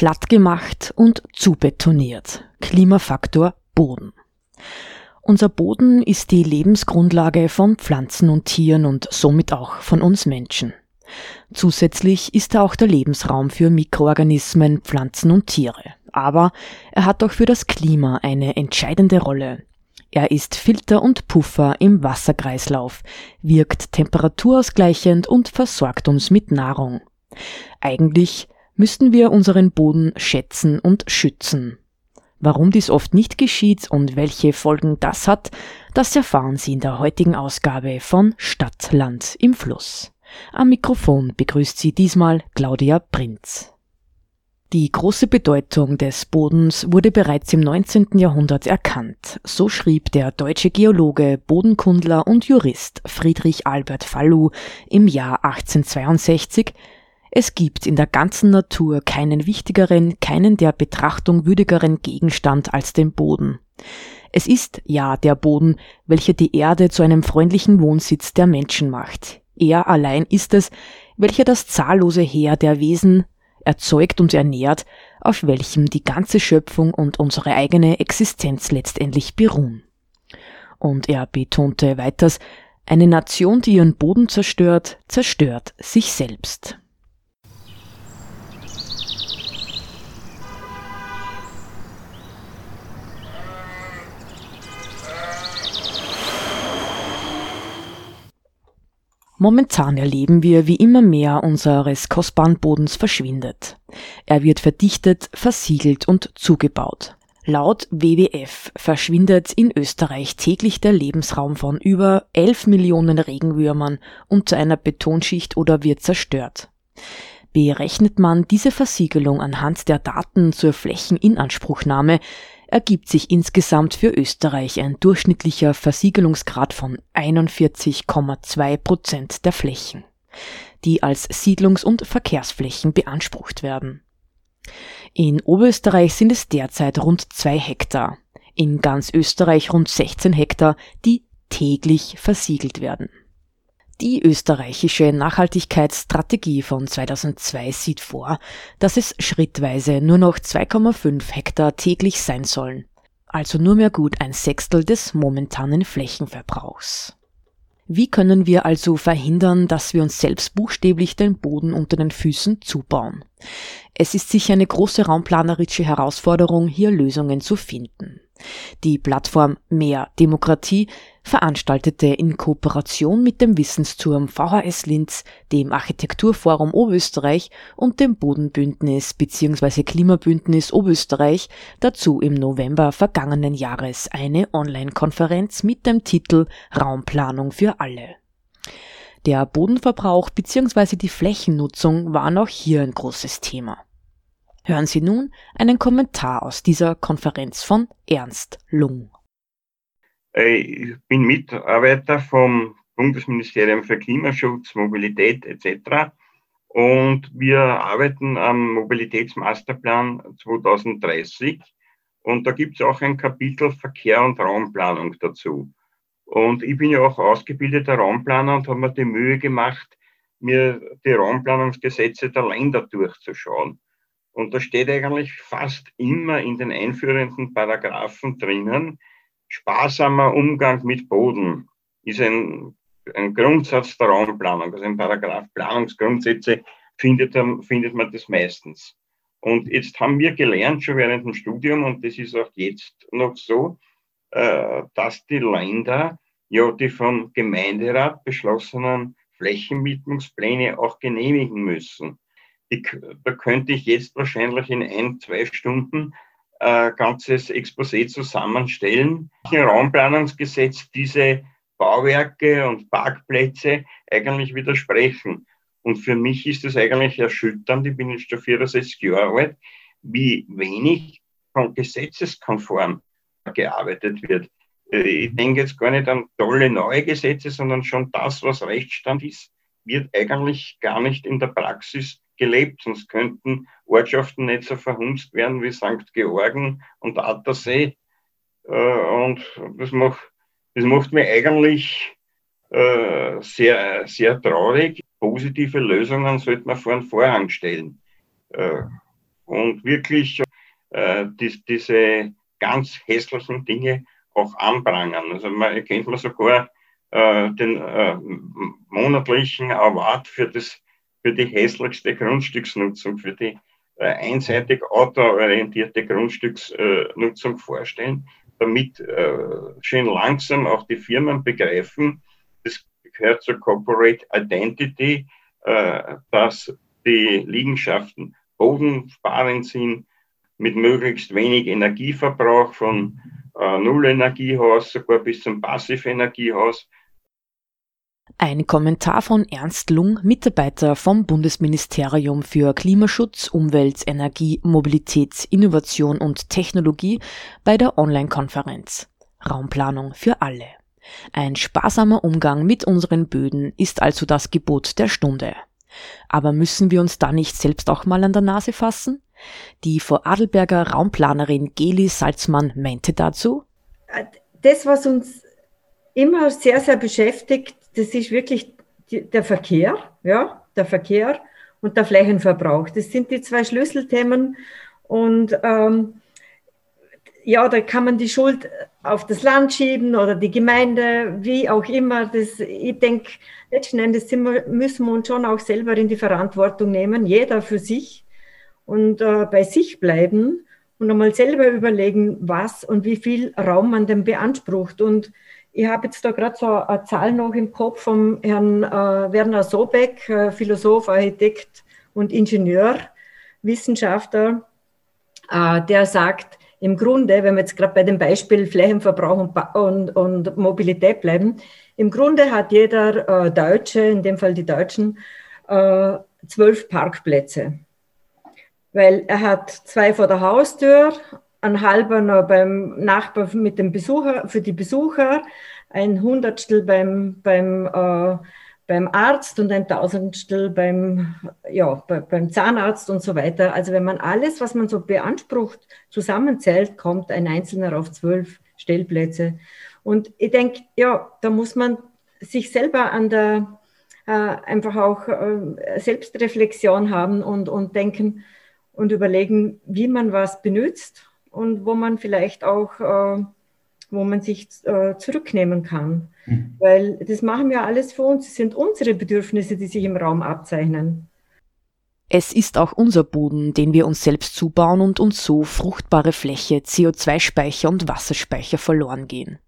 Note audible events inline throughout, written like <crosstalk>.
Plattgemacht und zubetoniert. Klimafaktor Boden. Unser Boden ist die Lebensgrundlage von Pflanzen und Tieren und somit auch von uns Menschen. Zusätzlich ist er auch der Lebensraum für Mikroorganismen, Pflanzen und Tiere. Aber er hat auch für das Klima eine entscheidende Rolle. Er ist Filter und Puffer im Wasserkreislauf, wirkt temperaturausgleichend und versorgt uns mit Nahrung. Eigentlich müssten wir unseren Boden schätzen und schützen. Warum dies oft nicht geschieht und welche Folgen das hat, das erfahren Sie in der heutigen Ausgabe von Stadtland im Fluss. Am Mikrofon begrüßt Sie diesmal Claudia Prinz. Die große Bedeutung des Bodens wurde bereits im 19. Jahrhundert erkannt. So schrieb der deutsche Geologe, Bodenkundler und Jurist Friedrich Albert Fallu im Jahr 1862 es gibt in der ganzen Natur keinen wichtigeren, keinen der Betrachtung würdigeren Gegenstand als den Boden. Es ist ja der Boden, welcher die Erde zu einem freundlichen Wohnsitz der Menschen macht. Er allein ist es, welcher das zahllose Heer der Wesen, erzeugt und ernährt, auf welchem die ganze Schöpfung und unsere eigene Existenz letztendlich beruhen. Und er betonte weiters, eine Nation, die ihren Boden zerstört, zerstört sich selbst. Momentan erleben wir, wie immer mehr unseres kostbaren Bodens verschwindet. Er wird verdichtet, versiegelt und zugebaut. Laut WWF verschwindet in Österreich täglich der Lebensraum von über 11 Millionen Regenwürmern unter einer Betonschicht oder wird zerstört. Berechnet man diese Versiegelung anhand der Daten zur Flächeninanspruchnahme, ergibt sich insgesamt für Österreich ein durchschnittlicher Versiegelungsgrad von 41,2 Prozent der Flächen, die als Siedlungs- und Verkehrsflächen beansprucht werden. In Oberösterreich sind es derzeit rund zwei Hektar, in ganz Österreich rund 16 Hektar, die täglich versiegelt werden. Die österreichische Nachhaltigkeitsstrategie von 2002 sieht vor, dass es schrittweise nur noch 2,5 Hektar täglich sein sollen, also nur mehr gut ein Sechstel des momentanen Flächenverbrauchs. Wie können wir also verhindern, dass wir uns selbst buchstäblich den Boden unter den Füßen zubauen? Es ist sicher eine große raumplanerische Herausforderung, hier Lösungen zu finden. Die Plattform Mehr Demokratie veranstaltete in Kooperation mit dem Wissensturm VHS Linz, dem Architekturforum Oberösterreich und dem Bodenbündnis bzw. Klimabündnis Oberösterreich dazu im November vergangenen Jahres eine Online-Konferenz mit dem Titel Raumplanung für alle. Der Bodenverbrauch bzw. die Flächennutzung waren auch hier ein großes Thema. Hören Sie nun einen Kommentar aus dieser Konferenz von Ernst Lung. Ich bin Mitarbeiter vom Bundesministerium für Klimaschutz, Mobilität etc. Und wir arbeiten am Mobilitätsmasterplan 2030. Und da gibt es auch ein Kapitel Verkehr und Raumplanung dazu. Und ich bin ja auch ausgebildeter Raumplaner und habe mir die Mühe gemacht, mir die Raumplanungsgesetze der Länder durchzuschauen. Und da steht eigentlich fast immer in den einführenden Paragraphen drinnen, sparsamer Umgang mit Boden ist ein, ein Grundsatz der Raumplanung. Also im Paragraph Planungsgrundsätze findet, findet man das meistens. Und jetzt haben wir gelernt, schon während dem Studium, und das ist auch jetzt noch so, äh, dass die Länder ja die vom Gemeinderat beschlossenen Flächenwidmungspläne auch genehmigen müssen. Ich, da könnte ich jetzt wahrscheinlich in ein, zwei Stunden äh, ganzes Exposé zusammenstellen. Im Raumplanungsgesetz diese Bauwerke und Parkplätze eigentlich widersprechen. Und für mich ist es eigentlich erschütternd, ich bin jetzt schon 64 Jahre alt, wie wenig gesetzeskonform gearbeitet wird. Äh, ich denke jetzt gar nicht an tolle neue Gesetze, sondern schon das, was Rechtsstand ist, wird eigentlich gar nicht in der Praxis gelebt. Sonst könnten Ortschaften nicht so verhunzt werden wie St. Georgen und Attersee. Äh, und das macht, das macht mich eigentlich äh, sehr, sehr traurig. Positive Lösungen sollte man vor den Vorhang stellen. Und wirklich diese ganz hässlichen Dinge auch anprangern. Also man erkennt man sogar äh, den äh, monatlichen Award für das für die hässlichste Grundstücksnutzung, für die äh, einseitig autoorientierte Grundstücksnutzung vorstellen, damit äh, schön langsam auch die Firmen begreifen, das gehört zur Corporate Identity, äh, dass die Liegenschaften bodensparend sind, mit möglichst wenig Energieverbrauch von äh, Nullenergiehaus, sogar bis zum Passivenergiehaus. Ein Kommentar von Ernst Lung, Mitarbeiter vom Bundesministerium für Klimaschutz, Umwelt, Energie, Mobilität, Innovation und Technologie bei der Online-Konferenz Raumplanung für alle. Ein sparsamer Umgang mit unseren Böden ist also das Gebot der Stunde. Aber müssen wir uns da nicht selbst auch mal an der Nase fassen? Die Vorarlberger Raumplanerin Geli Salzmann meinte dazu, das, was uns immer sehr, sehr beschäftigt, das ist wirklich der Verkehr, ja, der Verkehr und der Flächenverbrauch. Das sind die zwei Schlüsselthemen und ähm, ja, da kann man die Schuld auf das Land schieben oder die Gemeinde, wie auch immer. Das, ich denke, letzten Endes wir, müssen wir uns schon auch selber in die Verantwortung nehmen, jeder für sich und äh, bei sich bleiben und einmal selber überlegen, was und wie viel Raum man denn beansprucht. Und ich habe jetzt da gerade so eine Zahl noch im Kopf vom Herrn äh, Werner Sobeck, äh, Philosoph, Architekt und Ingenieur, Wissenschaftler, äh, der sagt, im Grunde, wenn wir jetzt gerade bei dem Beispiel Flächenverbrauch und, und, und Mobilität bleiben, im Grunde hat jeder äh, Deutsche, in dem Fall die Deutschen, äh, zwölf Parkplätze. Weil er hat zwei vor der Haustür, ein halber noch beim Nachbar mit dem Besucher, für die Besucher, ein Hundertstel beim, beim, äh, beim Arzt und ein Tausendstel beim, ja, bei, beim Zahnarzt und so weiter. Also wenn man alles, was man so beansprucht, zusammenzählt, kommt ein Einzelner auf zwölf Stellplätze. Und ich denke, ja, da muss man sich selber an der, äh, einfach auch äh, Selbstreflexion haben und, und denken, und überlegen, wie man was benutzt und wo man vielleicht auch, äh, wo man sich äh, zurücknehmen kann. Mhm. Weil das machen wir alles für uns. Es sind unsere Bedürfnisse, die sich im Raum abzeichnen. Es ist auch unser Boden, den wir uns selbst zubauen und uns so fruchtbare Fläche, CO2-Speicher und Wasserspeicher verloren gehen.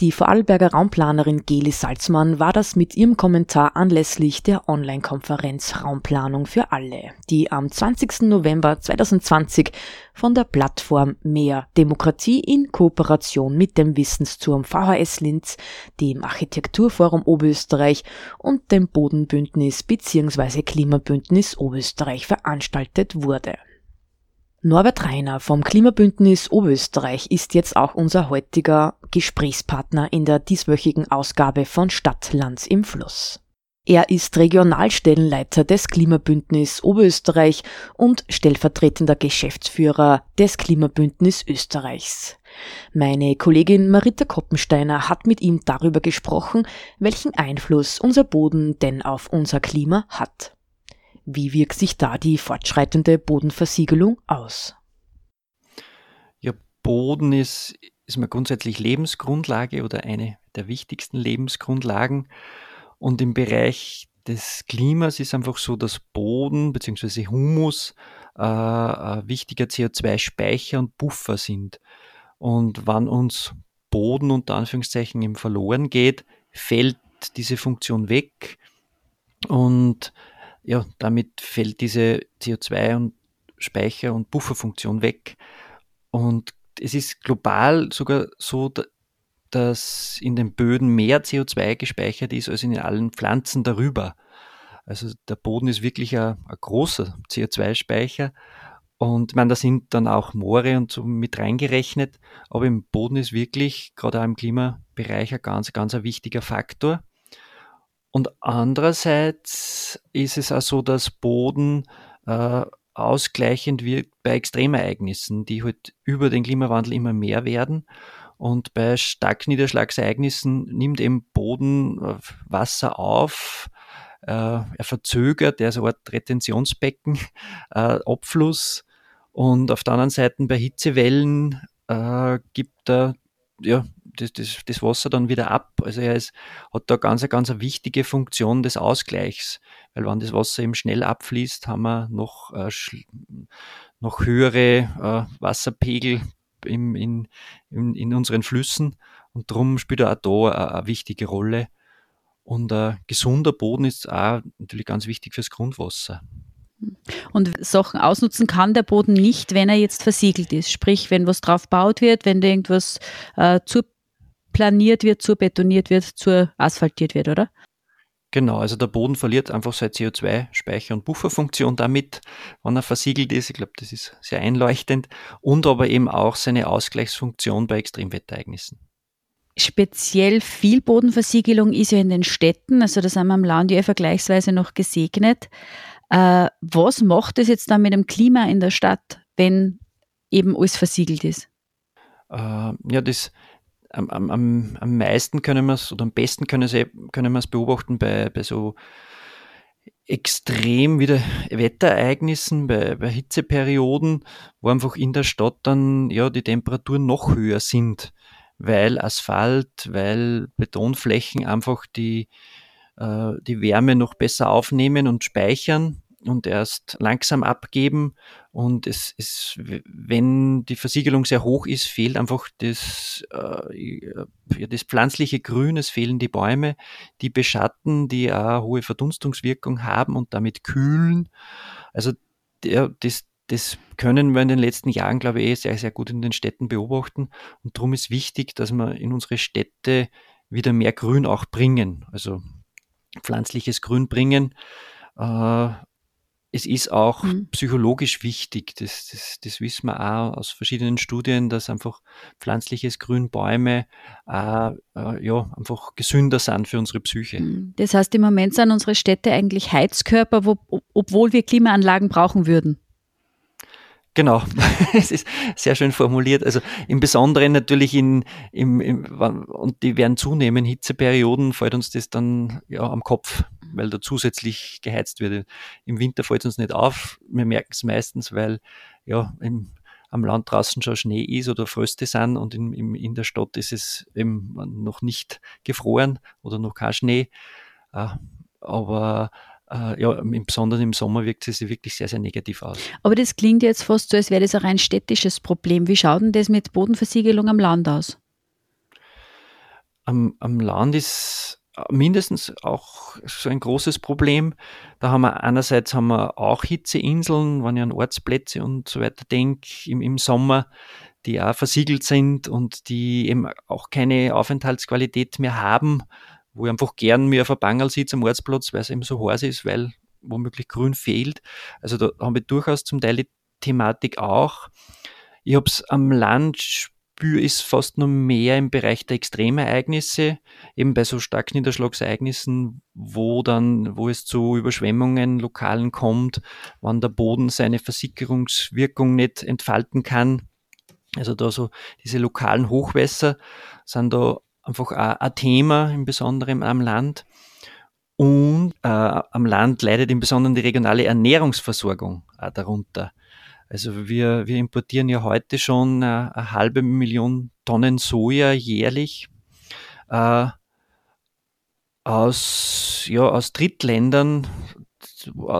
Die Vorarlberger Raumplanerin Geli Salzmann war das mit ihrem Kommentar anlässlich der Online-Konferenz Raumplanung für alle, die am 20. November 2020 von der Plattform Mehr Demokratie in Kooperation mit dem Wissensturm VHS Linz, dem Architekturforum Oberösterreich und dem Bodenbündnis bzw. Klimabündnis Oberösterreich veranstaltet wurde. Norbert Reiner vom Klimabündnis Oberösterreich ist jetzt auch unser heutiger Gesprächspartner in der dieswöchigen Ausgabe von Stadtlands im Fluss. Er ist Regionalstellenleiter des Klimabündnis Oberösterreich und stellvertretender Geschäftsführer des Klimabündnis Österreichs. Meine Kollegin Marita Koppensteiner hat mit ihm darüber gesprochen, welchen Einfluss unser Boden denn auf unser Klima hat. Wie wirkt sich da die fortschreitende Bodenversiegelung aus? Ja, Boden ist, ist mal grundsätzlich Lebensgrundlage oder eine der wichtigsten Lebensgrundlagen. Und im Bereich des Klimas ist einfach so, dass Boden bzw. Humus äh, ein wichtiger CO2-Speicher und Buffer sind. Und wann uns Boden unter Anführungszeichen eben verloren geht, fällt diese Funktion weg und ja, damit fällt diese CO2 und Speicher- und Bufferfunktion weg. Und es ist global sogar so, dass in den Böden mehr CO2 gespeichert ist als in allen Pflanzen darüber. Also der Boden ist wirklich ein, ein großer CO2-Speicher. Und man, da sind dann auch Moore und so mit reingerechnet. Aber im Boden ist wirklich, gerade auch im Klimabereich, ein ganz, ganz ein wichtiger Faktor. Und andererseits ist es auch so, dass Boden äh, ausgleichend wirkt bei Extremereignissen, die halt über den Klimawandel immer mehr werden. Und bei Starkniederschlagsereignissen nimmt eben Boden äh, Wasser auf, äh, er verzögert, er ist eine Art Retentionsbecken, <laughs> äh, Abfluss. Und auf der anderen Seite bei Hitzewellen äh, gibt er ja, das, das, das Wasser dann wieder ab. Also er ist, hat da ganz, ganz eine wichtige Funktion des Ausgleichs, weil wenn das Wasser eben schnell abfließt, haben wir noch, äh, noch höhere äh, Wasserpegel im, in, in, in unseren Flüssen und darum spielt er auch da eine, eine wichtige Rolle. Und ein gesunder Boden ist auch natürlich ganz wichtig fürs Grundwasser. Und Sachen ausnutzen kann der Boden nicht, wenn er jetzt versiegelt ist. Sprich, wenn was drauf baut wird, wenn da irgendwas äh, zu planiert wird, zu betoniert wird, zu asphaltiert wird, oder? Genau, also der Boden verliert einfach seine CO2-Speicher- und Bufferfunktion damit, wenn er versiegelt ist. Ich glaube, das ist sehr einleuchtend. Und aber eben auch seine Ausgleichsfunktion bei Extremwetterereignissen. Speziell viel Bodenversiegelung ist ja in den Städten, also da sind wir am Land ja vergleichsweise noch gesegnet. Äh, was macht es jetzt dann mit dem Klima in der Stadt, wenn eben alles versiegelt ist? Äh, ja, das am, am, am meisten können wir es oder am besten können, wir es beobachten bei, bei so extrem wieder Wetterereignissen, bei, bei Hitzeperioden, wo einfach in der Stadt dann ja die Temperaturen noch höher sind, weil Asphalt, weil Betonflächen einfach die, äh, die Wärme noch besser aufnehmen und speichern und erst langsam abgeben. Und es ist, wenn die Versiegelung sehr hoch ist, fehlt einfach das, äh, das pflanzliche Grün, es fehlen die Bäume, die beschatten, die auch hohe Verdunstungswirkung haben und damit kühlen. Also der, das, das können wir in den letzten Jahren, glaube ich, eh sehr, sehr gut in den Städten beobachten. Und darum ist wichtig, dass wir in unsere Städte wieder mehr Grün auch bringen, also pflanzliches Grün bringen. Äh, es ist auch mhm. psychologisch wichtig, das, das, das wissen wir auch aus verschiedenen Studien, dass einfach pflanzliches Grün, Bäume äh, äh, ja, einfach gesünder sind für unsere Psyche. Mhm. Das heißt, im Moment sind unsere Städte eigentlich Heizkörper, wo, obwohl wir Klimaanlagen brauchen würden. Genau, <laughs> es ist sehr schön formuliert. Also im Besonderen natürlich in, im, im, und die werden zunehmen, Hitzeperioden fällt uns das dann ja am Kopf, weil da zusätzlich geheizt wird. Im Winter fällt es uns nicht auf. Wir merken es meistens, weil ja im, am Land draußen schon Schnee ist oder Fröste sind und in, in, in der Stadt ist es eben noch nicht gefroren oder noch kein Schnee. Ah, aber äh, ja, im Besonderen im Sommer wirkt es sich wirklich sehr, sehr negativ aus. Aber das klingt jetzt fast so, als wäre das ein rein städtisches Problem. Wie schaut denn das mit Bodenversiegelung am Land aus? Am, am Land ist mindestens auch so ein großes Problem. Da haben wir einerseits haben wir auch Hitzeinseln, wenn ich an Ortsplätze und so weiter denke, im, im Sommer, die auch versiegelt sind und die eben auch keine Aufenthaltsqualität mehr haben wo ich einfach gern mir auf ein Bangerl sitze am Ortsplatz, weil es eben so heiß ist, weil womöglich grün fehlt. Also da haben wir durchaus zum Teil die Thematik auch. Ich habe es am Land spüre ist fast noch mehr im Bereich der Extremereignisse, eben bei so starken Niederschlagsereignissen, wo dann, wo es zu Überschwemmungen lokalen kommt, wann der Boden seine Versickerungswirkung nicht entfalten kann. Also da so diese lokalen Hochwässer sind da einfach ein, ein Thema, im Besonderen am Land. Und äh, am Land leidet im Besonderen die regionale Ernährungsversorgung auch darunter. Also wir, wir importieren ja heute schon eine, eine halbe Million Tonnen Soja jährlich äh, aus, ja, aus Drittländern,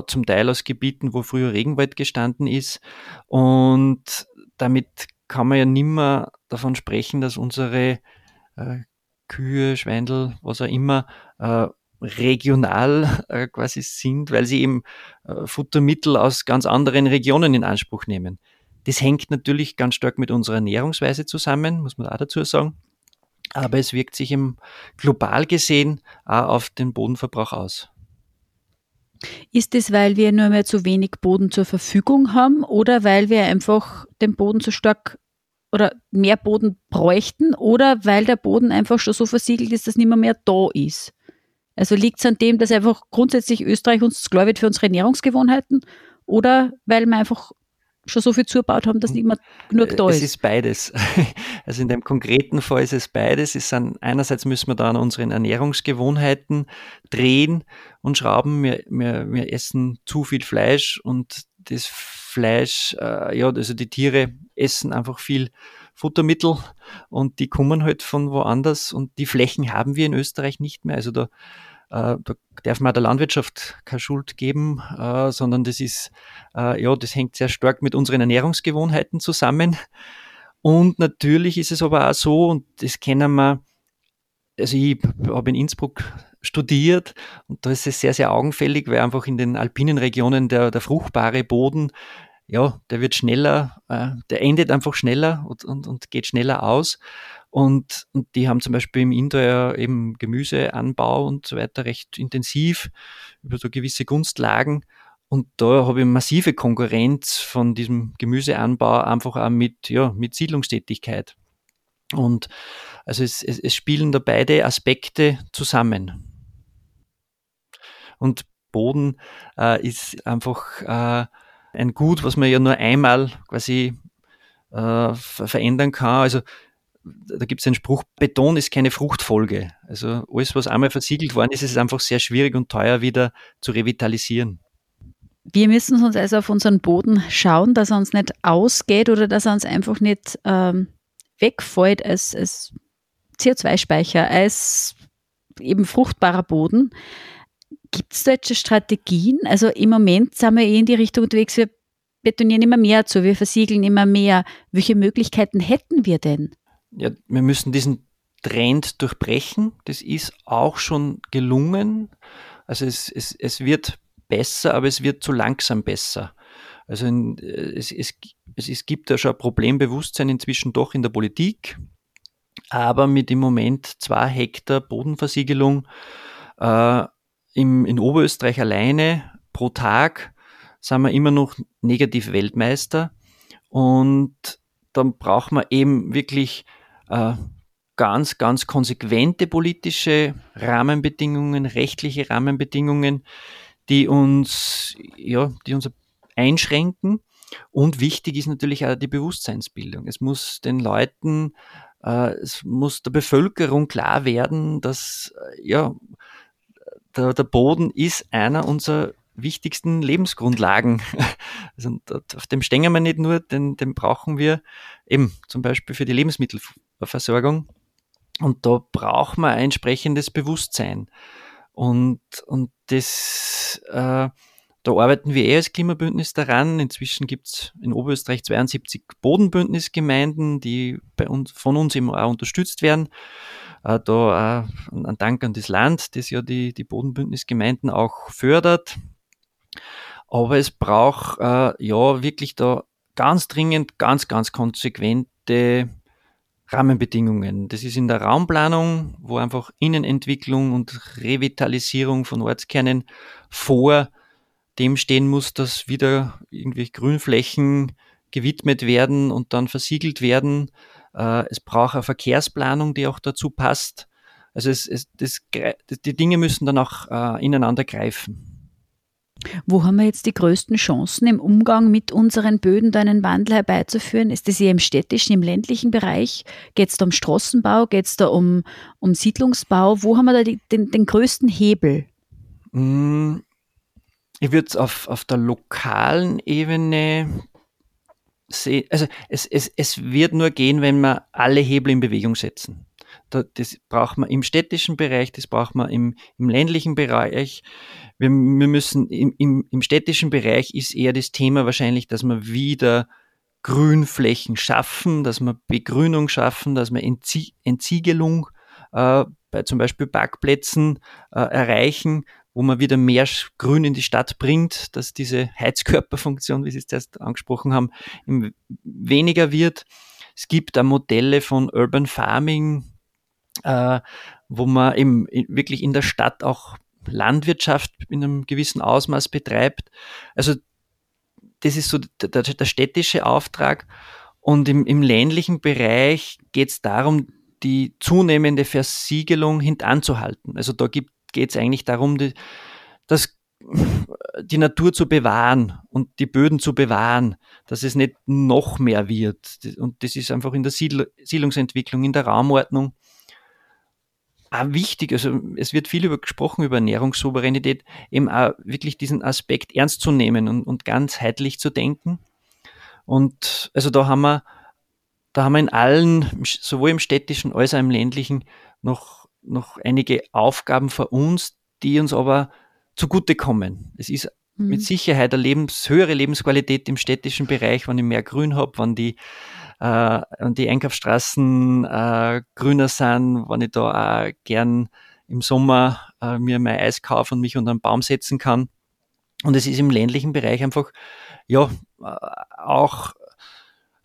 zum Teil aus Gebieten, wo früher Regenwald gestanden ist. Und damit kann man ja nimmer davon sprechen, dass unsere äh, Kühe, Schweindel, was auch immer, äh, regional äh, quasi sind, weil sie eben äh, Futtermittel aus ganz anderen Regionen in Anspruch nehmen. Das hängt natürlich ganz stark mit unserer Ernährungsweise zusammen, muss man auch dazu sagen. Aber es wirkt sich im global gesehen auch auf den Bodenverbrauch aus. Ist es, weil wir nur mehr zu wenig Boden zur Verfügung haben oder weil wir einfach den Boden zu stark oder mehr Boden bräuchten oder weil der Boden einfach schon so versiegelt ist, dass nicht mehr, mehr da ist? Also liegt es an dem, dass einfach grundsätzlich Österreich uns wird für unsere Ernährungsgewohnheiten oder weil wir einfach schon so viel zugebaut haben, dass nicht mehr genug da ist? Es ist beides. <laughs> Also in dem konkreten Fall ist es beides. Es sind, einerseits müssen wir da an unseren Ernährungsgewohnheiten drehen und schrauben. Wir, wir, wir essen zu viel Fleisch und das Fleisch, äh, ja, also die Tiere essen einfach viel Futtermittel und die kommen halt von woanders und die Flächen haben wir in Österreich nicht mehr. Also da, äh, da darf man der Landwirtschaft keine Schuld geben, äh, sondern das ist, äh, ja, das hängt sehr stark mit unseren Ernährungsgewohnheiten zusammen. Und natürlich ist es aber auch so, und das kennen wir, also ich habe in Innsbruck studiert und da ist es sehr, sehr augenfällig, weil einfach in den alpinen Regionen der, der fruchtbare Boden ja, der wird schneller, äh, der endet einfach schneller und, und, und geht schneller aus. Und, und die haben zum Beispiel im Indoor eben Gemüseanbau und so weiter recht intensiv über so gewisse Gunstlagen. Und da habe ich massive Konkurrenz von diesem Gemüseanbau einfach auch mit, ja, mit Siedlungstätigkeit. Und also es, es, es spielen da beide Aspekte zusammen. Und Boden äh, ist einfach äh, ein Gut, was man ja nur einmal quasi äh, verändern kann. Also da gibt es einen Spruch, Beton ist keine Fruchtfolge. Also alles, was einmal versiegelt worden ist, ist einfach sehr schwierig und teuer wieder zu revitalisieren. Wir müssen uns also auf unseren Boden schauen, dass er uns nicht ausgeht oder dass er uns einfach nicht ähm, wegfällt als, als CO2-Speicher, als eben fruchtbarer Boden. Gibt es da jetzt Strategien? Also im Moment sind wir eh in die Richtung unterwegs, wir betonieren immer mehr zu, wir versiegeln immer mehr. Welche Möglichkeiten hätten wir denn? Ja, wir müssen diesen Trend durchbrechen. Das ist auch schon gelungen. Also es, es, es wird besser, aber es wird zu langsam besser. Also in, es, es, es, es gibt ja schon ein Problembewusstsein inzwischen doch in der Politik, aber mit im Moment zwei Hektar Bodenversiegelung äh, im, in Oberösterreich alleine pro Tag sind wir immer noch negativ Weltmeister. Und dann braucht man eben wirklich äh, ganz, ganz konsequente politische Rahmenbedingungen, rechtliche Rahmenbedingungen, die uns, ja, die uns einschränken. Und wichtig ist natürlich auch die Bewusstseinsbildung. Es muss den Leuten, äh, es muss der Bevölkerung klar werden, dass äh, ja, der, der Boden ist einer unserer wichtigsten Lebensgrundlagen. <laughs> Also auf dem stehen wir nicht nur, den, den brauchen wir eben zum Beispiel für die Lebensmittelversorgung. Und da braucht man ein entsprechendes Bewusstsein. Und, und das, äh, da arbeiten wir eh als Klimabündnis daran. Inzwischen gibt es in Oberösterreich 72 Bodenbündnisgemeinden, die bei uns, von uns eben auch unterstützt werden. Äh, da äh, ein Dank an das Land, das ja die, die Bodenbündnisgemeinden auch fördert. Aber es braucht äh, ja wirklich da ganz dringend, ganz, ganz konsequente Rahmenbedingungen. Das ist in der Raumplanung, wo einfach Innenentwicklung und Revitalisierung von Ortskernen vor dem stehen muss, dass wieder irgendwelche Grünflächen gewidmet werden und dann versiegelt werden. Äh, es braucht eine Verkehrsplanung, die auch dazu passt. Also es, es, das, die Dinge müssen dann auch äh, ineinander greifen. Wo haben wir jetzt die größten Chancen im Umgang mit unseren Böden, da einen Wandel herbeizuführen? Ist das eher im städtischen, im ländlichen Bereich? Geht es da um Straßenbau? Geht es da um, um Siedlungsbau? Wo haben wir da die, den, den größten Hebel? Mm, ich würde es auf, auf der lokalen Ebene Also es, es, es wird nur gehen, wenn wir alle Hebel in Bewegung setzen. Das braucht man im städtischen Bereich, das braucht man im, im ländlichen Bereich. Wir, wir müssen im, im, im städtischen Bereich ist eher das Thema wahrscheinlich, dass wir wieder Grünflächen schaffen, dass wir Begrünung schaffen, dass wir Entzie Entziegelung äh, bei zum Beispiel Parkplätzen äh, erreichen, wo man wieder mehr Grün in die Stadt bringt, dass diese Heizkörperfunktion, wie Sie es zuerst angesprochen haben, weniger wird. Es gibt da Modelle von Urban Farming, äh, wo man eben wirklich in der Stadt auch Landwirtschaft in einem gewissen Ausmaß betreibt. Also das ist so der, der städtische Auftrag. Und im, im ländlichen Bereich geht es darum, die zunehmende Versiegelung hintanzuhalten. Also da geht es eigentlich darum, die, das die Natur zu bewahren und die Böden zu bewahren, dass es nicht noch mehr wird. Und das ist einfach in der Siedlungsentwicklung, in der Raumordnung auch wichtig. Also es wird viel über gesprochen über Ernährungssouveränität, eben auch wirklich diesen Aspekt ernst zu nehmen und, und ganzheitlich zu denken. Und also da haben wir, da haben wir in allen, sowohl im städtischen als auch im ländlichen, noch, noch einige Aufgaben vor uns, die uns aber zugutekommen. Es ist mhm. mit Sicherheit eine Lebens, höhere Lebensqualität im städtischen Bereich, wenn ich mehr Grün habe, wenn die, äh, die Einkaufsstraßen äh, grüner sind, wenn ich da auch gern im Sommer äh, mir mein Eis kaufe und mich unter einen Baum setzen kann. Und es ist im ländlichen Bereich einfach, ja, äh, auch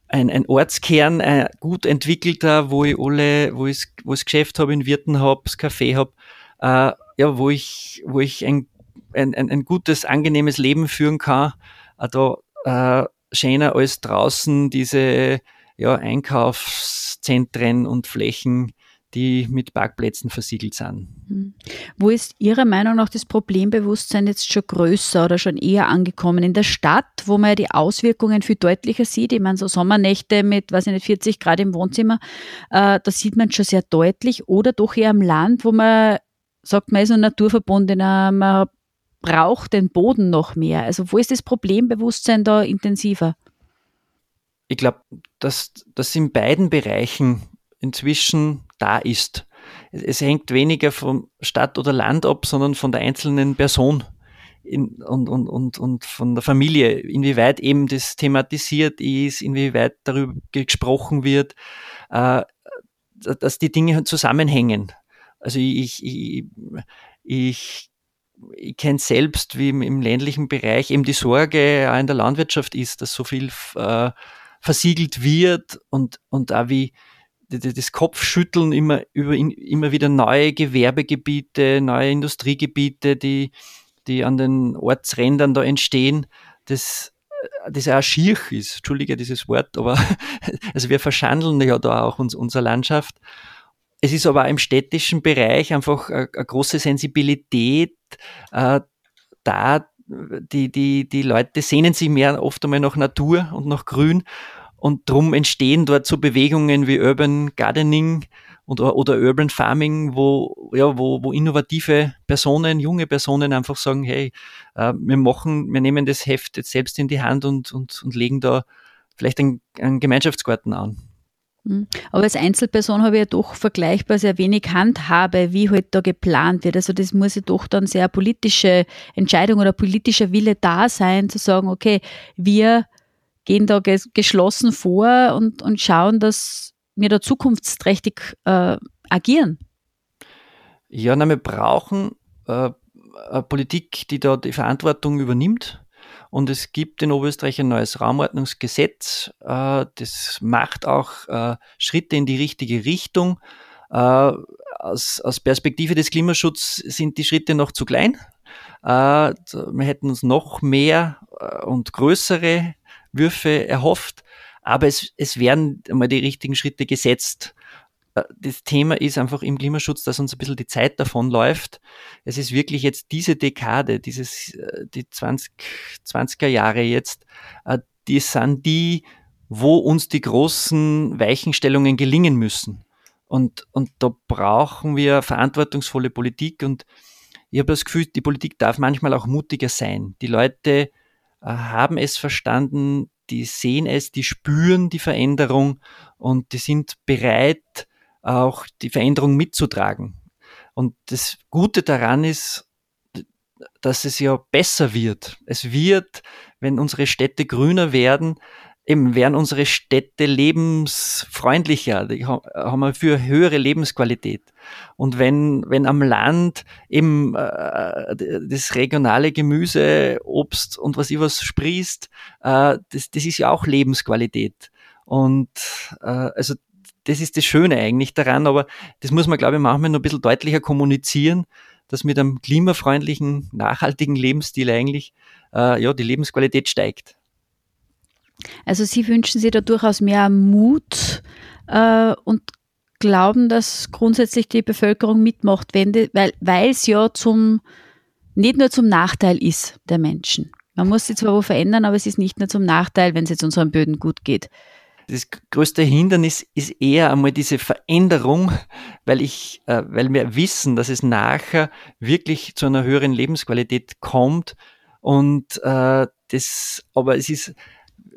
ein, ein Ortskern, ein gut entwickelter, wo ich alle, wo ich, wo ich das Geschäft habe, in Wirten habe, das Café habe, äh, ja, wo ich, wo ich ein ein, ein, ein gutes, angenehmes Leben führen kann, da äh, schöner als draußen diese ja, Einkaufszentren und Flächen, die mit Parkplätzen versiegelt sind. Hm. Wo ist Ihrer Meinung nach das Problembewusstsein jetzt schon größer oder schon eher angekommen? In der Stadt, wo man ja die Auswirkungen viel deutlicher sieht. Ich meine, so Sommernächte mit, weiß ich nicht, 40 Grad im Wohnzimmer, äh, da sieht man schon sehr deutlich. Oder doch eher am Land, wo man sagt, man ist ein naturverbundener, man braucht den Boden noch mehr? Also wo ist das Problembewusstsein da intensiver? Ich glaube, dass das in beiden Bereichen inzwischen da ist. Es, hängt weniger vom Stadt oder Land ab, sondern von der einzelnen Person in, und, und, und, und von der Familie, inwieweit eben das thematisiert ist, inwieweit darüber gesprochen wird, äh, dass die Dinge zusammenhängen. Also ich, ich, ich ich kenne selbst, wie im, im, ländlichen Bereich eben die Sorge auch in der Landwirtschaft ist, dass so viel äh, versiegelt wird und, und auch wie das Kopfschütteln immer über immer wieder neue Gewerbegebiete, neue Industriegebiete, die, die an den Ortsrändern da entstehen, das, das auch schier ist. Entschuldige dieses Wort, aber <laughs> also wir verschandeln ja da auch uns, unsere Landschaft. Es ist aber auch im städtischen Bereich einfach eine, eine große Sensibilität äh, da. Die, die, die Leute sehnen sich mehr oft einmal nach Natur und nach Grün und drum entstehen dort so Bewegungen wie Urban Gardening und, oder Urban Farming, wo, ja, wo, wo innovative Personen, junge Personen einfach sagen, hey, äh, wir machen, wir nehmen das Heft jetzt selbst in die Hand und, und, und legen da vielleicht einen, einen Gemeinschaftsgarten an. Hm. Aber als Einzelperson habe ich ja doch vergleichbar sehr wenig Handhabe, wie halt da geplant wird. Also das muss ja doch dann sehr politische Entscheidung oder politischer Wille da sein, zu sagen, okay, wir gehen da geschlossen vor und, und schauen, dass wir da zukunftsträchtig äh, agieren. Ja, na, wir brauchen äh, eine Politik, die da die Verantwortung übernimmt und es gibt in Oberösterreich ein neues Raumordnungsgesetz. Äh, das macht auch äh, Schritte in die richtige Richtung. Äh, aus, aus Perspektive des Klimaschutzes sind die Schritte noch zu klein. wir hätten uns noch mehr und größere Würfe erhofft, aber es, es werden einmal die richtigen Schritte gesetzt. Äh, das Thema ist einfach im Klimaschutz, dass uns ein bisschen die Zeit davon läuft. Es ist wirklich jetzt diese Dekade, dieses, äh, die 20, 20er Jahre jetzt, äh, die sind die, wo uns die großen Weichenstellungen gelingen müssen. Und, und da brauchen wir verantwortungsvolle Politik und ich habe das Gefühl, die Politik darf manchmal auch mutiger sein. Die Leute haben es verstanden, die sehen es, die spüren die Veränderung und die sind bereit, auch die Veränderung mitzutragen. Und das Gute daran ist, dass es ja besser wird. Es wird, wenn unsere Städte grüner werden, eben werden unsere Städte lebensfreundlicher, die haben wir für höhere Lebensqualität. Und wenn, wenn am Land eben äh, das regionale Gemüse, Obst und was ich was sprießt, äh, das, das ist ja auch Lebensqualität. Und äh, also das ist das Schöne eigentlich daran, aber das muss man, glaube ich, manchmal noch ein bisschen deutlicher kommunizieren, dass mit einem klimafreundlichen, nachhaltigen Lebensstil eigentlich äh, ja, die Lebensqualität steigt. Also Sie wünschen sich da durchaus mehr Mut äh, und glauben, dass grundsätzlich die Bevölkerung mitmacht, wenn die, weil es ja zum nicht nur zum Nachteil ist der Menschen. Man muss sie zwar wo verändern, aber es ist nicht nur zum Nachteil, wenn es jetzt unseren Böden gut geht. Das größte Hindernis ist eher einmal diese Veränderung, weil ich, äh, weil wir wissen, dass es nachher wirklich zu einer höheren Lebensqualität kommt und äh, das, aber es ist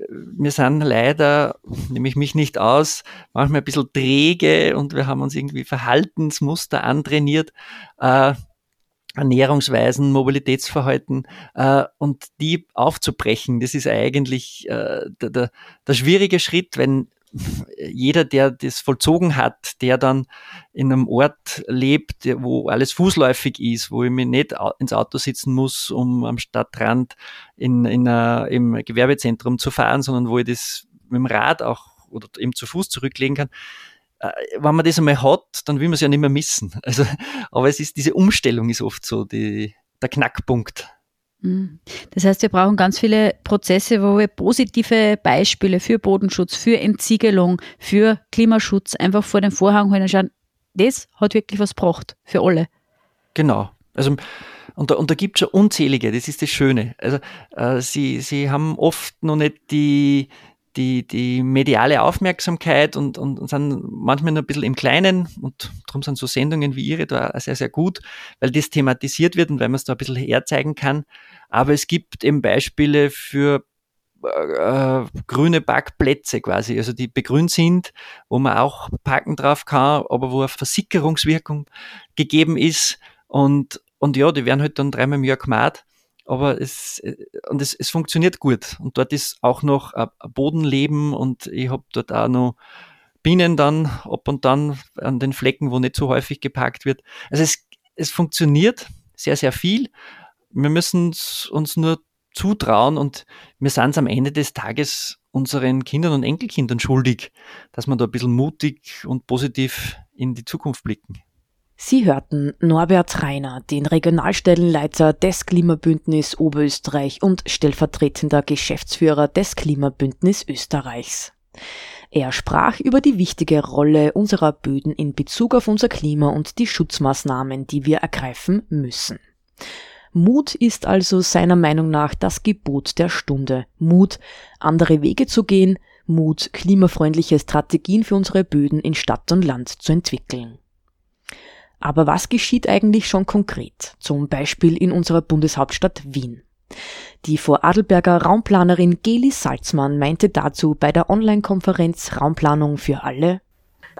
wir sind leider, nehme ich mich nicht aus, manchmal ein bisschen träge und wir haben uns irgendwie Verhaltensmuster antrainiert, äh, Ernährungsweisen, Mobilitätsverhalten äh, und die aufzubrechen, das ist eigentlich äh, der, der, der schwierige Schritt, wenn jeder, der das vollzogen hat, der dann in einem Ort lebt, wo alles fußläufig ist, wo ich mir nicht ins Auto sitzen muss, um am Stadtrand in, in a, im Gewerbezentrum zu fahren, sondern wo ich das mit dem Rad auch oder eben zu Fuß zurücklegen kann. Äh, wenn man das einmal hat, dann will man es ja nicht mehr missen. Also, aber es ist diese Umstellung ist oft so die, der Knackpunkt. Mhm. Das heißt, wir brauchen ganz viele Prozesse, wo wir positive Beispiele für Bodenschutz, für Entsiegelung, für Klimaschutz einfach vor den Vorhang holen und schauen, das hat wirklich was gebracht für alle. Genau. Also, und da, und da gibt es schon unzählige, das ist das Schöne. Also, äh, sie, sie haben oft noch nicht die, die, die mediale Aufmerksamkeit und, und, und sind manchmal noch ein bisschen im Kleinen und darum sind so Sendungen wie Ihre da sehr, sehr gut, weil das thematisiert wird und weil man es da ein bisschen herzeigen kann. Aber es gibt eben Beispiele für äh, grüne Parkplätze quasi, also die begrünt sind, wo man auch parken drauf kann, aber wo eine Versickerungswirkung gegeben ist und, und ja, die werden halt dann dreimal im Jahr gemacht aber es, äh, und es, es funktioniert gut. Und dort ist auch noch ein Bodenleben und ich habe dort auch noch Bienen dann ab und dann an den Flecken, wo nicht so häufig geparkt wird. Also es, es funktioniert sehr, sehr viel. Wir müssen uns nur zutrauen und wir sind es am Ende des Tages unseren Kindern und Enkelkindern schuldig, dass wir da ein bisschen mutig und positiv in die Zukunft blicken. Sie hörten Norbert Reiner, den Regionalstellenleiter des Klimabündnis Oberösterreich und stellvertretender Geschäftsführer des Klimabündnis Österreichs. Er sprach über die wichtige Rolle unserer Böden in Bezug auf unser Klima und die Schutzmaßnahmen, die wir ergreifen müssen. Mut ist also seiner Meinung nach das Gebot der Stunde. Mut, andere Wege zu gehen, Mut, klimafreundliche Strategien für unsere Böden in Stadt und Land zu entwickeln. Aber was geschieht eigentlich schon konkret? Zum Beispiel in unserer Bundeshauptstadt Wien. Die Vorarlberger Raumplanerin Geli Salzmann meinte dazu bei der Online-Konferenz Raumplanung für alle.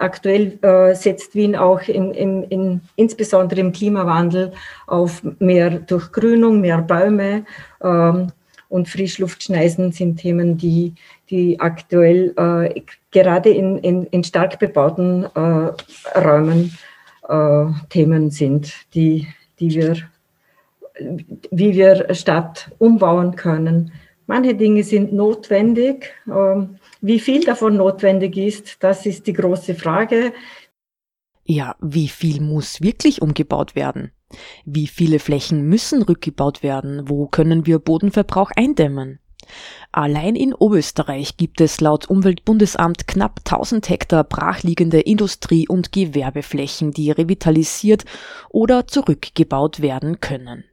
Aktuell äh, setzt Wien auch in, in, in, insbesondere im Klimawandel auf mehr Durchgrünung, mehr Bäume ähm, und Frischluftschneisen sind Themen, die, die aktuell äh, gerade in, in, in stark bebauten äh, Räumen äh, Themen sind, die, die wir, wie wir Stadt umbauen können. Manche Dinge sind notwendig. Ähm, wie viel davon notwendig ist, das ist die große Frage. Ja, wie viel muss wirklich umgebaut werden? Wie viele Flächen müssen rückgebaut werden? Wo können wir Bodenverbrauch eindämmen? Allein in Oberösterreich gibt es laut Umweltbundesamt knapp 1000 Hektar brachliegende Industrie- und Gewerbeflächen, die revitalisiert oder zurückgebaut werden können.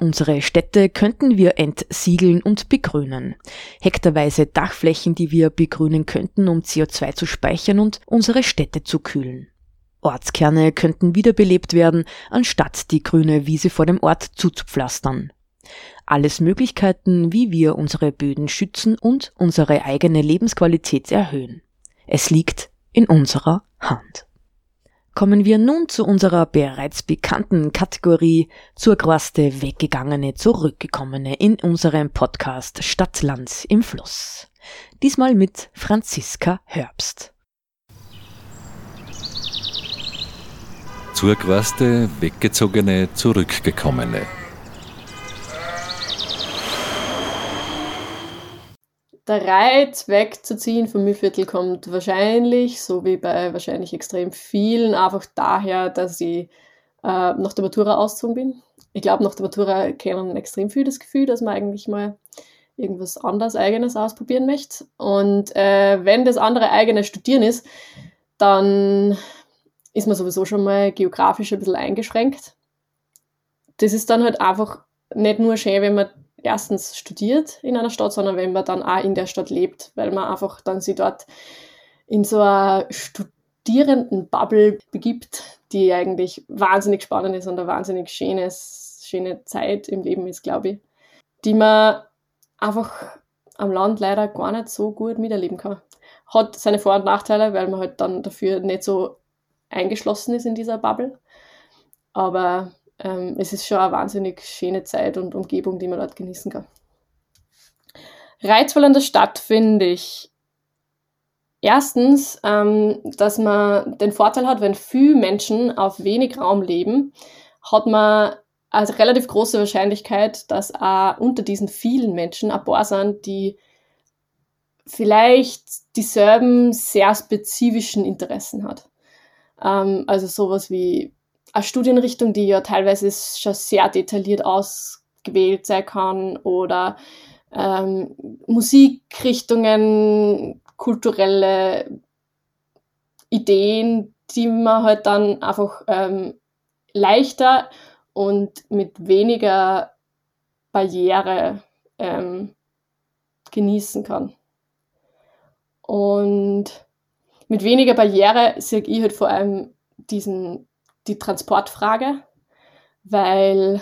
Unsere Städte könnten wir entsiegeln und begrünen. Hektarweise Dachflächen, die wir begrünen könnten, um CO2 zu speichern und unsere Städte zu kühlen. Ortskerne könnten wiederbelebt werden, anstatt die grüne Wiese vor dem Ort zuzupflastern. Alles Möglichkeiten, wie wir unsere Böden schützen und unsere eigene Lebensqualität erhöhen. Es liegt in unserer Hand. Kommen wir nun zu unserer bereits bekannten Kategorie zur Quaste Weggegangene, Zurückgekommene in unserem Podcast Stadtland im Fluss. Diesmal mit Franziska Herbst. Zur Quaste Weggezogene, Zurückgekommene. Der Reiz wegzuziehen vom Mühlviertel kommt wahrscheinlich, so wie bei wahrscheinlich extrem vielen, einfach daher, dass ich äh, nach der Matura ausgezogen bin. Ich glaube, nach der Matura kennen extrem viel das Gefühl, dass man eigentlich mal irgendwas anderes Eigenes ausprobieren möchte. Und äh, wenn das andere eigene Studieren ist, dann ist man sowieso schon mal geografisch ein bisschen eingeschränkt. Das ist dann halt einfach nicht nur schön, wenn man erstens studiert in einer Stadt, sondern wenn man dann auch in der Stadt lebt, weil man einfach dann sie dort in so einer Studierendenbubble begibt, die eigentlich wahnsinnig spannend ist und eine wahnsinnig schönes, schöne Zeit im Leben ist, glaube ich, die man einfach am Land leider gar nicht so gut miterleben kann. Hat seine Vor- und Nachteile, weil man halt dann dafür nicht so eingeschlossen ist in dieser Bubble. Aber ähm, es ist schon eine wahnsinnig schöne Zeit und Umgebung, die man dort genießen kann. Reizvoll an der Stadt finde ich erstens, ähm, dass man den Vorteil hat, wenn viele Menschen auf wenig Raum leben, hat man also relativ große Wahrscheinlichkeit, dass auch unter diesen vielen Menschen ein paar sind, die vielleicht dieselben sehr spezifischen Interessen hat. Ähm, also sowas wie eine Studienrichtung, die ja teilweise schon sehr detailliert ausgewählt sein kann oder ähm, Musikrichtungen, kulturelle Ideen, die man halt dann einfach ähm, leichter und mit weniger Barriere ähm, genießen kann. Und mit weniger Barriere sehe ich halt vor allem diesen, die Transportfrage, weil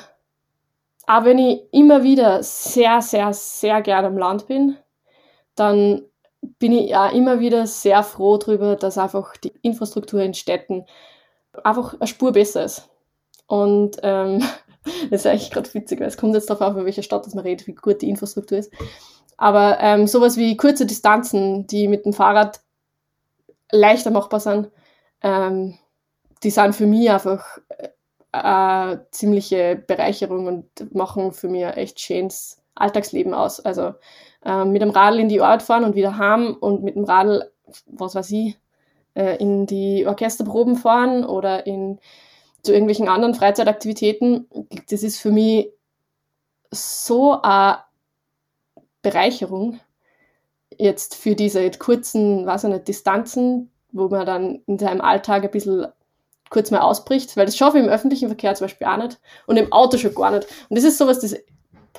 auch wenn ich immer wieder sehr, sehr, sehr gerne am Land bin, dann bin ich ja immer wieder sehr froh darüber, dass einfach die Infrastruktur in Städten einfach eine Spur besser ist. Und ähm, <laughs> das ist eigentlich gerade witzig, weil es kommt jetzt darauf an, welcher Stadt man redet, wie gut die Infrastruktur ist. Aber ähm, sowas wie kurze Distanzen, die mit dem Fahrrad leichter machbar sind, ähm, die sind für mich einfach äh, eine ziemliche Bereicherung und machen für mich echt schönes Alltagsleben aus. Also ähm, mit dem Radl in die Arbeit fahren und wieder heim und mit dem Radl, was weiß ich, äh, in die Orchesterproben fahren oder in zu irgendwelchen anderen Freizeitaktivitäten, das ist für mich so eine Bereicherung jetzt für diese kurzen, weiß ich nicht, Distanzen, wo man dann in seinem Alltag ein bisschen kurz mal ausbricht, weil das schaffe ich im öffentlichen Verkehr zum Beispiel auch nicht und im Auto schon gar nicht. Und das ist sowas, das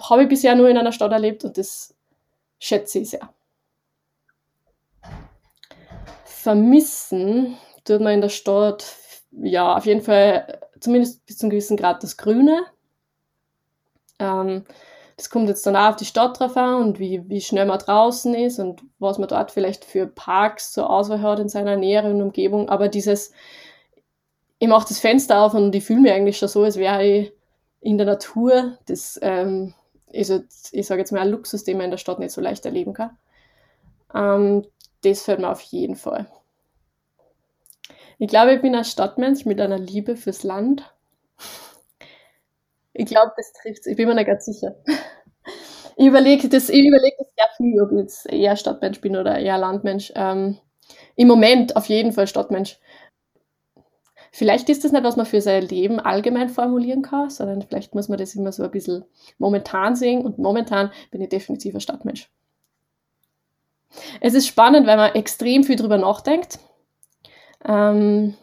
habe ich bisher nur in einer Stadt erlebt und das schätze ich sehr. Vermissen tut man in der Stadt ja, auf jeden Fall zumindest bis zu einem gewissen Grad das Grüne. Ähm, das kommt jetzt dann auch auf die Stadt drauf an und wie, wie schnell man draußen ist und was man dort vielleicht für Parks zur Auswahl hat in seiner näheren Umgebung. Aber dieses, ich mache das Fenster auf und ich fühle mich eigentlich schon so, als wäre ich in der Natur. Das ähm, ist jetzt, ich sage jetzt mal ein Luxus, den man in der Stadt nicht so leicht erleben kann. Ähm, das fällt mir auf jeden Fall. Ich glaube, ich bin ein Stadtmensch mit einer Liebe fürs Land. Ich glaube, das trifft Ich bin mir nicht ganz sicher. Ich überlege das, ich überlege das sehr viel, ob ich jetzt eher Stadtmensch bin oder eher Landmensch. Ähm, Im Moment auf jeden Fall Stadtmensch. Vielleicht ist das nicht, was man für sein Leben allgemein formulieren kann, sondern vielleicht muss man das immer so ein bisschen momentan sehen. Und momentan bin ich definitiv ein Stadtmensch. Es ist spannend, weil man extrem viel drüber nachdenkt ähm,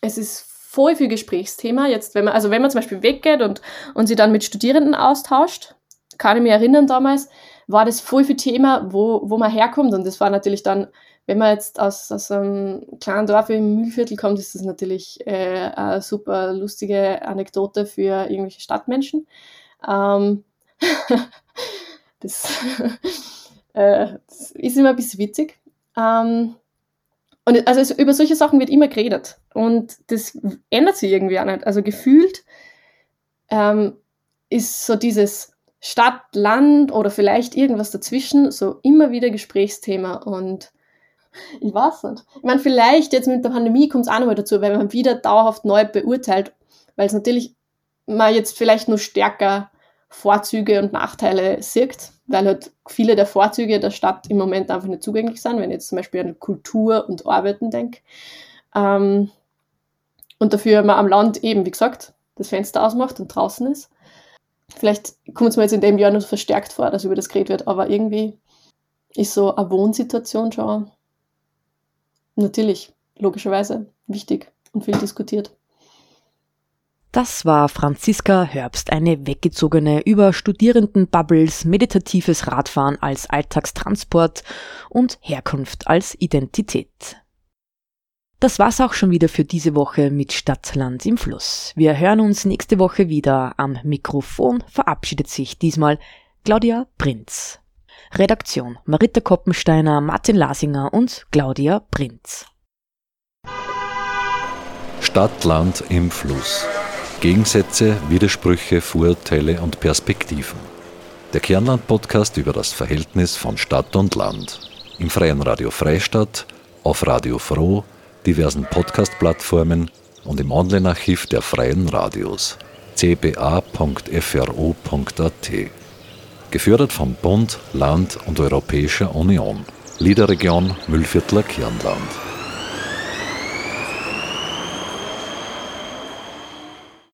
es ist voll viel Gesprächsthema. Jetzt, wenn man, also wenn man zum Beispiel weggeht und, und sie dann mit Studierenden austauscht, kann ich mich erinnern damals, war das voll viel Thema, wo, wo man herkommt. Und das war natürlich dann, wenn man jetzt aus, aus einem kleinen Dorf im Mühlviertel kommt, ist das natürlich äh, eine super lustige Anekdote für irgendwelche Stadtmenschen. Ähm, <laughs> das, <laughs> äh, das, ist immer ein bisschen witzig. Ähm, und also über solche Sachen wird immer geredet. Und das ändert sich irgendwie auch nicht. Also gefühlt ähm, ist so dieses Stadt, Land oder vielleicht irgendwas dazwischen so immer wieder Gesprächsthema. Und ich weiß nicht. Ich meine, vielleicht jetzt mit der Pandemie kommt es auch nochmal dazu, weil man wieder dauerhaft neu beurteilt, weil es natürlich man jetzt vielleicht nur stärker Vorzüge und Nachteile sieht, weil halt viele der Vorzüge der Stadt im Moment einfach nicht zugänglich sind, wenn ich jetzt zum Beispiel an Kultur und Arbeiten denke. Ähm, Und dafür man am Land eben, wie gesagt, das Fenster ausmacht und draußen ist. Vielleicht kommt es mir jetzt in dem Jahr noch verstärkt vor, dass über das geredet wird, aber irgendwie ist so eine Wohnsituation schon natürlich, logischerweise, wichtig und viel diskutiert. Das war Franziska Herbst, eine weggezogene über Studierendenbubbles, meditatives Radfahren als Alltagstransport und Herkunft als Identität. Das war's auch schon wieder für diese Woche mit Stadtland im Fluss. Wir hören uns nächste Woche wieder. Am Mikrofon verabschiedet sich diesmal Claudia Prinz. Redaktion Marita Koppensteiner, Martin Lasinger und Claudia Prinz. Stadtland im Fluss. Gegensätze, Widersprüche, Vorurteile und Perspektiven. Der Kernland-Podcast über das Verhältnis von Stadt und Land. Im freien Radio Freistadt, auf Radio Froh, diversen Podcast-Plattformen und im Online-Archiv der freien Radios cba.fro.at. Gefördert vom Bund, Land und Europäischer Union. Liederregion Müllviertler Kernland.